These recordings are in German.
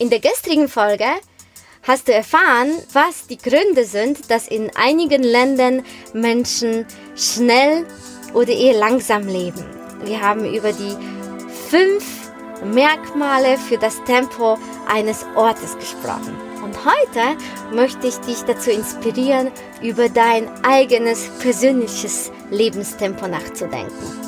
In der gestrigen Folge hast du erfahren, was die Gründe sind, dass in einigen Ländern Menschen schnell oder eher langsam leben. Wir haben über die fünf Merkmale für das Tempo eines Ortes gesprochen. Und heute möchte ich dich dazu inspirieren, über dein eigenes persönliches Lebenstempo nachzudenken.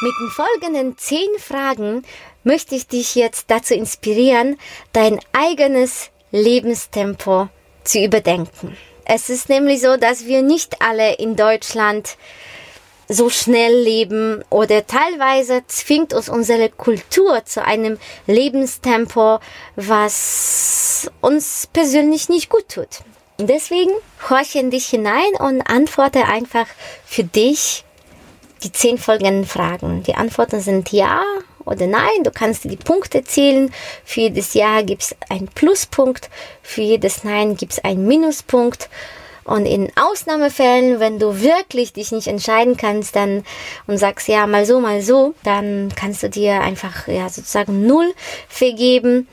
Mit den folgenden zehn Fragen möchte ich dich jetzt dazu inspirieren, dein eigenes Lebenstempo zu überdenken. Es ist nämlich so, dass wir nicht alle in Deutschland so schnell leben oder teilweise zwingt uns unsere Kultur zu einem Lebenstempo, was uns persönlich nicht gut tut. Deswegen horche in dich hinein und antworte einfach für dich die zehn folgenden Fragen. Die Antworten sind ja oder nein. Du kannst die Punkte zählen. Für jedes Ja gibt es einen Pluspunkt, für jedes Nein gibt es einen Minuspunkt. Und in Ausnahmefällen, wenn du wirklich dich nicht entscheiden kannst, dann und sagst ja mal so, mal so, dann kannst du dir einfach ja sozusagen null vergeben.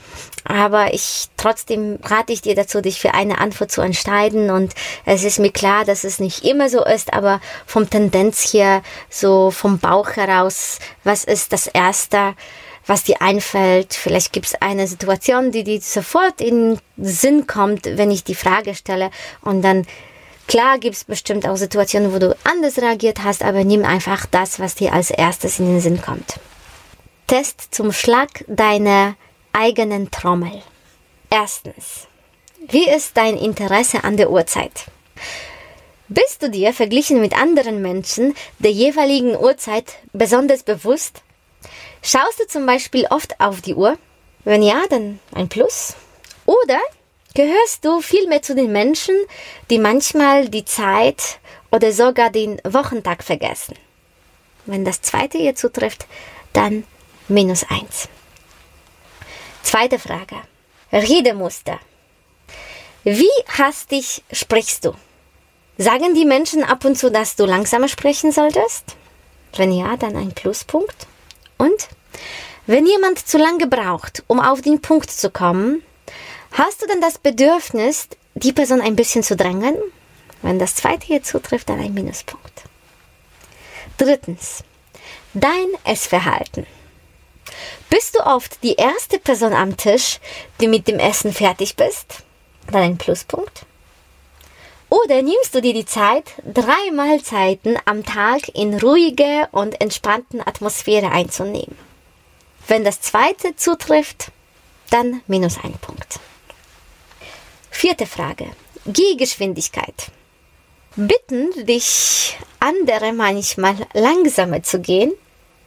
Aber ich trotzdem rate ich dir dazu, dich für eine Antwort zu entscheiden. Und es ist mir klar, dass es nicht immer so ist, aber vom Tendenz her, so vom Bauch heraus, was ist das Erste? Was dir einfällt. Vielleicht gibt es eine Situation, die dir sofort in den Sinn kommt, wenn ich die Frage stelle. Und dann, klar gibt es bestimmt auch Situationen, wo du anders reagiert hast, aber nimm einfach das, was dir als erstes in den Sinn kommt. Test zum Schlag deiner eigenen Trommel. Erstens. Wie ist dein Interesse an der Uhrzeit? Bist du dir verglichen mit anderen Menschen der jeweiligen Uhrzeit besonders bewusst? Schaust du zum Beispiel oft auf die Uhr? Wenn ja, dann ein Plus. Oder gehörst du vielmehr zu den Menschen, die manchmal die Zeit oder sogar den Wochentag vergessen? Wenn das zweite hier zutrifft, dann minus eins. Zweite Frage. Redemuster. Wie hastig sprichst du? Sagen die Menschen ab und zu, dass du langsamer sprechen solltest? Wenn ja, dann ein Pluspunkt. Und wenn jemand zu lange braucht, um auf den Punkt zu kommen, hast du dann das Bedürfnis, die Person ein bisschen zu drängen? Wenn das zweite hier zutrifft, dann ein Minuspunkt. Drittens, dein Essverhalten. Bist du oft die erste Person am Tisch, die mit dem Essen fertig bist? Dann ein Pluspunkt. Oder nimmst du dir die Zeit, drei Mahlzeiten am Tag in ruhiger und entspannten Atmosphäre einzunehmen? Wenn das zweite zutrifft, dann minus ein Punkt. Vierte Frage. Gehgeschwindigkeit. Bitten dich andere manchmal langsamer zu gehen?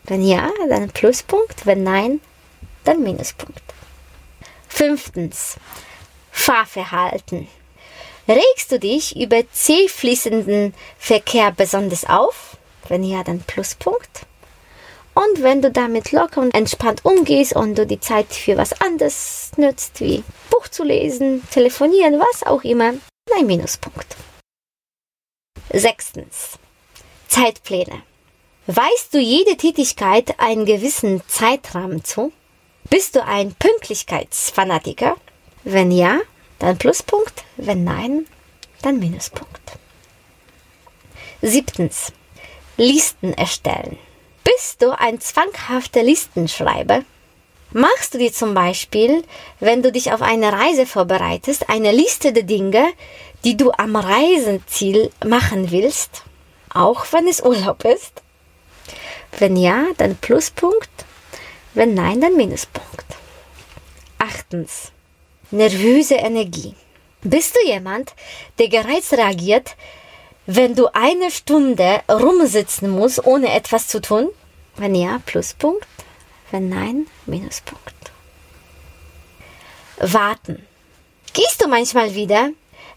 Wenn ja, dann Pluspunkt. Wenn nein, dann Minuspunkt. Fünftens. Fahrverhalten. Regst du dich über zäh fließenden Verkehr besonders auf? Wenn ja, dann Pluspunkt. Und wenn du damit locker und entspannt umgehst und du die Zeit für was anderes nützt, wie Buch zu lesen, telefonieren, was auch immer, ein Minuspunkt. Sechstens. Zeitpläne. Weißt du jede Tätigkeit einen gewissen Zeitrahmen zu? Bist du ein Pünktlichkeitsfanatiker? Wenn ja, dann Pluspunkt, wenn nein, dann Minuspunkt. Siebtens. Listen erstellen. Bist du ein zwanghafter Listenschreiber? Machst du dir zum Beispiel, wenn du dich auf eine Reise vorbereitest, eine Liste der Dinge, die du am Reisenziel machen willst, auch wenn es Urlaub ist? Wenn ja, dann Pluspunkt, wenn nein, dann Minuspunkt. Achtens. Nervöse Energie. Bist du jemand, der gereizt reagiert, wenn du eine Stunde rumsitzen musst, ohne etwas zu tun? Wenn ja, Pluspunkt. Wenn nein, Minuspunkt. warten. Gehst du manchmal wieder,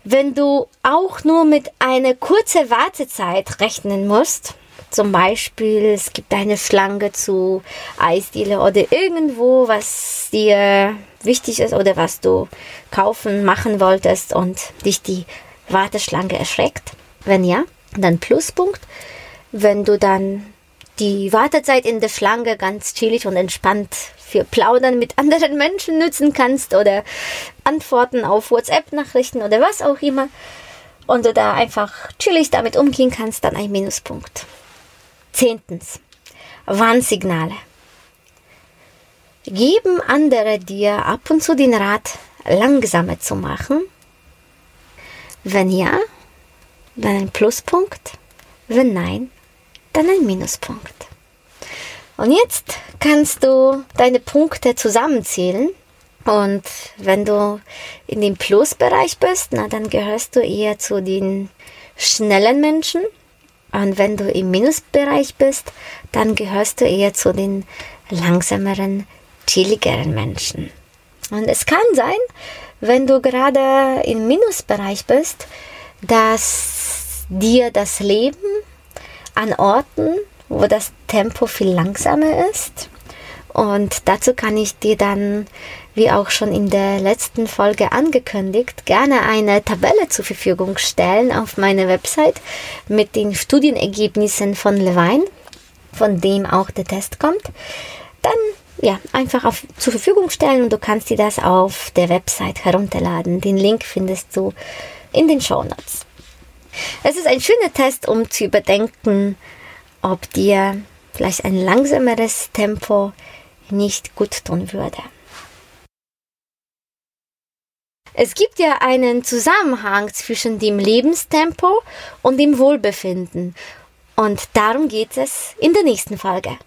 wenn du auch nur mit einer kurzen Wartezeit rechnen musst? Zum Beispiel, es gibt eine Schlange zu Eisdiele oder irgendwo, was dir wichtig ist oder was du kaufen, machen wolltest und dich die Warteschlange erschreckt. Wenn ja, dann Pluspunkt. Wenn du dann die Wartezeit in der Schlange ganz chillig und entspannt für Plaudern mit anderen Menschen nutzen kannst oder Antworten auf WhatsApp-Nachrichten oder was auch immer und du da einfach chillig damit umgehen kannst, dann ein Minuspunkt. Zehntens. Warnsignale. Geben andere dir ab und zu den Rat, langsamer zu machen? Wenn ja, dann ein Pluspunkt. Wenn nein, dann ein Minuspunkt. Und jetzt kannst du deine Punkte zusammenzählen. Und wenn du in dem Plusbereich bist, na, dann gehörst du eher zu den schnellen Menschen. Und wenn du im Minusbereich bist, dann gehörst du eher zu den langsameren, chilligeren Menschen. Und es kann sein, wenn du gerade im Minusbereich bist, dass dir das Leben an Orten, wo das Tempo viel langsamer ist. Und dazu kann ich dir dann, wie auch schon in der letzten Folge angekündigt, gerne eine Tabelle zur Verfügung stellen auf meiner Website mit den Studienergebnissen von Levine, von dem auch der Test kommt. Dann ja, einfach auf, zur Verfügung stellen und du kannst dir das auf der Website herunterladen. Den Link findest du in den Show Notes. Es ist ein schöner Test, um zu überdenken, ob dir vielleicht ein langsameres Tempo nicht gut tun würde. Es gibt ja einen Zusammenhang zwischen dem Lebenstempo und dem Wohlbefinden. Und darum geht es in der nächsten Folge.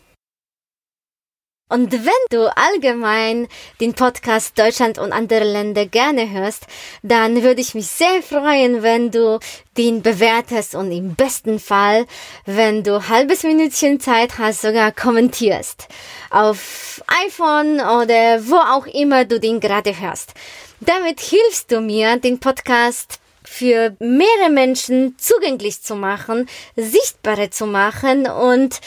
Und wenn du allgemein den Podcast Deutschland und andere Länder gerne hörst, dann würde ich mich sehr freuen, wenn du den bewertest und im besten Fall, wenn du halbes Minütchen Zeit hast, sogar kommentierst. Auf iPhone oder wo auch immer du den gerade hörst. Damit hilfst du mir, den Podcast für mehrere Menschen zugänglich zu machen, sichtbarer zu machen und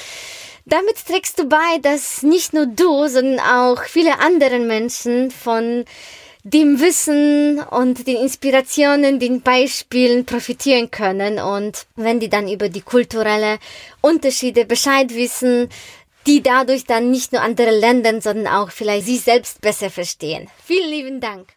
damit trägst du bei, dass nicht nur du, sondern auch viele andere Menschen von dem Wissen und den Inspirationen, den Beispielen profitieren können. Und wenn die dann über die kulturelle Unterschiede Bescheid wissen, die dadurch dann nicht nur andere Länder, sondern auch vielleicht sich selbst besser verstehen. Vielen lieben Dank.